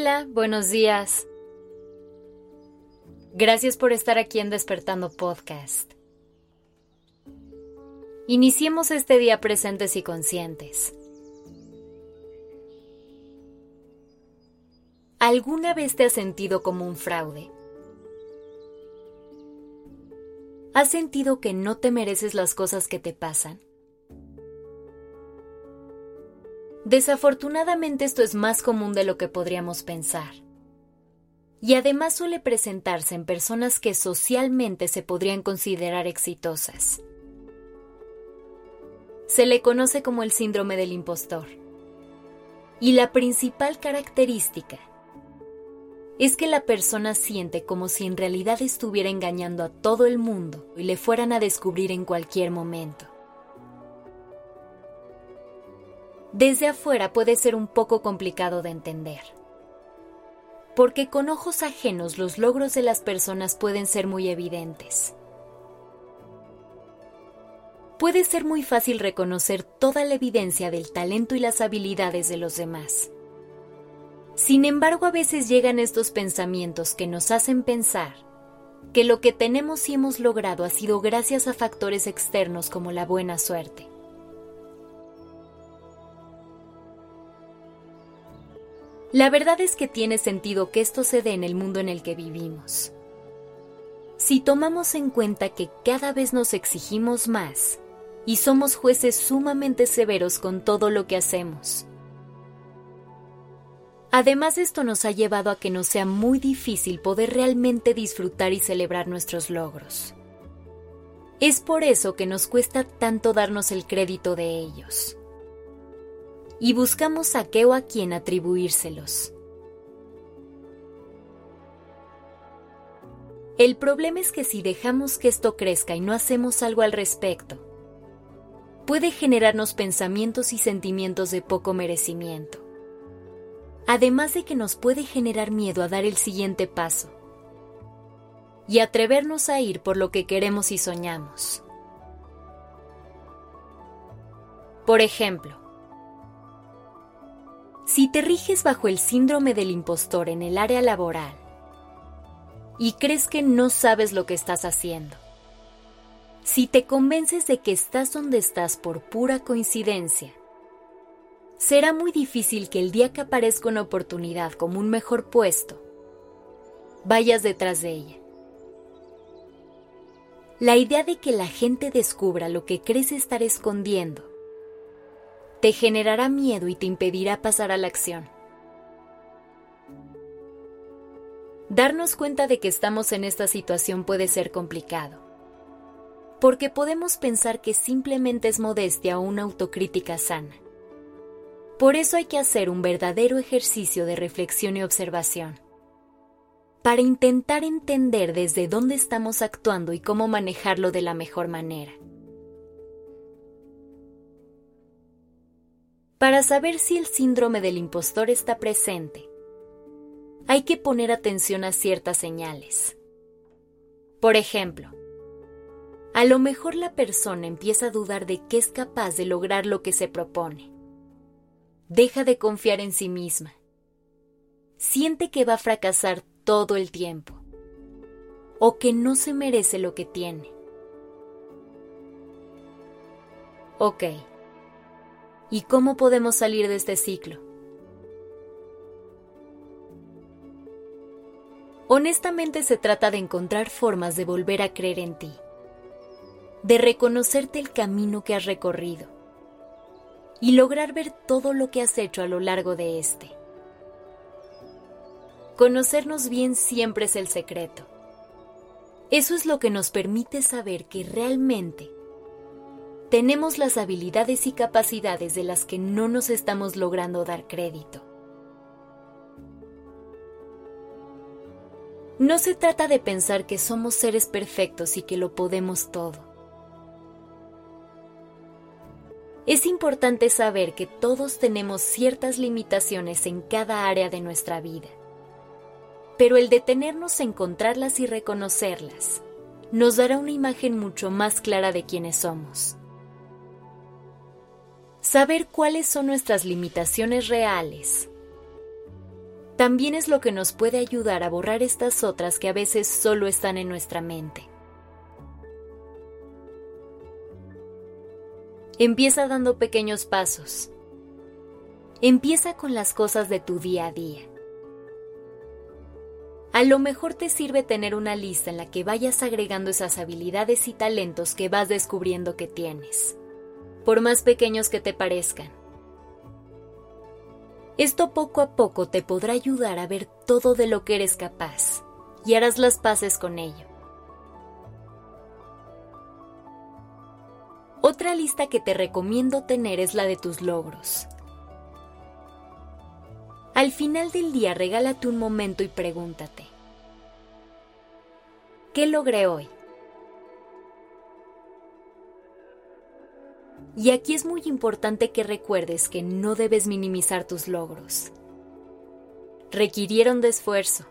Hola, buenos días. Gracias por estar aquí en Despertando Podcast. Iniciemos este día presentes y conscientes. ¿Alguna vez te has sentido como un fraude? ¿Has sentido que no te mereces las cosas que te pasan? Desafortunadamente esto es más común de lo que podríamos pensar. Y además suele presentarse en personas que socialmente se podrían considerar exitosas. Se le conoce como el síndrome del impostor. Y la principal característica es que la persona siente como si en realidad estuviera engañando a todo el mundo y le fueran a descubrir en cualquier momento. Desde afuera puede ser un poco complicado de entender. Porque con ojos ajenos los logros de las personas pueden ser muy evidentes. Puede ser muy fácil reconocer toda la evidencia del talento y las habilidades de los demás. Sin embargo, a veces llegan estos pensamientos que nos hacen pensar que lo que tenemos y hemos logrado ha sido gracias a factores externos como la buena suerte La verdad es que tiene sentido que esto se dé en el mundo en el que vivimos. Si tomamos en cuenta que cada vez nos exigimos más y somos jueces sumamente severos con todo lo que hacemos. Además esto nos ha llevado a que nos sea muy difícil poder realmente disfrutar y celebrar nuestros logros. Es por eso que nos cuesta tanto darnos el crédito de ellos y buscamos a qué o a quién atribuírselos. El problema es que si dejamos que esto crezca y no hacemos algo al respecto, puede generarnos pensamientos y sentimientos de poco merecimiento. Además de que nos puede generar miedo a dar el siguiente paso y atrevernos a ir por lo que queremos y soñamos. Por ejemplo, si te riges bajo el síndrome del impostor en el área laboral y crees que no sabes lo que estás haciendo, si te convences de que estás donde estás por pura coincidencia, será muy difícil que el día que aparezca una oportunidad como un mejor puesto, vayas detrás de ella. La idea de que la gente descubra lo que crees estar escondiendo te generará miedo y te impedirá pasar a la acción. Darnos cuenta de que estamos en esta situación puede ser complicado, porque podemos pensar que simplemente es modestia o una autocrítica sana. Por eso hay que hacer un verdadero ejercicio de reflexión y observación, para intentar entender desde dónde estamos actuando y cómo manejarlo de la mejor manera. Para saber si el síndrome del impostor está presente, hay que poner atención a ciertas señales. Por ejemplo, a lo mejor la persona empieza a dudar de que es capaz de lograr lo que se propone. Deja de confiar en sí misma. Siente que va a fracasar todo el tiempo o que no se merece lo que tiene. Ok ¿Y cómo podemos salir de este ciclo? Honestamente se trata de encontrar formas de volver a creer en ti, de reconocerte el camino que has recorrido y lograr ver todo lo que has hecho a lo largo de este. Conocernos bien siempre es el secreto. Eso es lo que nos permite saber que realmente tenemos las habilidades y capacidades de las que no nos estamos logrando dar crédito. No se trata de pensar que somos seres perfectos y que lo podemos todo. Es importante saber que todos tenemos ciertas limitaciones en cada área de nuestra vida, pero el detenernos a encontrarlas y reconocerlas nos dará una imagen mucho más clara de quiénes somos. Saber cuáles son nuestras limitaciones reales también es lo que nos puede ayudar a borrar estas otras que a veces solo están en nuestra mente. Empieza dando pequeños pasos. Empieza con las cosas de tu día a día. A lo mejor te sirve tener una lista en la que vayas agregando esas habilidades y talentos que vas descubriendo que tienes, por más pequeños que te parezcan. Esto poco a poco te podrá ayudar a ver todo de lo que eres capaz y harás las paces con ello. Otra lista que te recomiendo tener es la de tus logros. Al final del día regálate un momento y pregúntate, ¿qué logré hoy? Y aquí es muy importante que recuerdes que no debes minimizar tus logros. Requirieron de esfuerzo.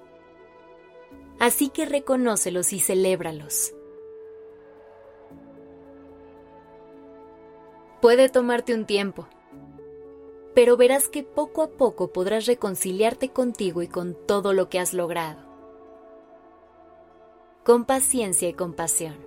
Así que reconócelos y celébralos. Puede tomarte un tiempo, pero verás que poco a poco podrás reconciliarte contigo y con todo lo que has logrado. Con paciencia y compasión.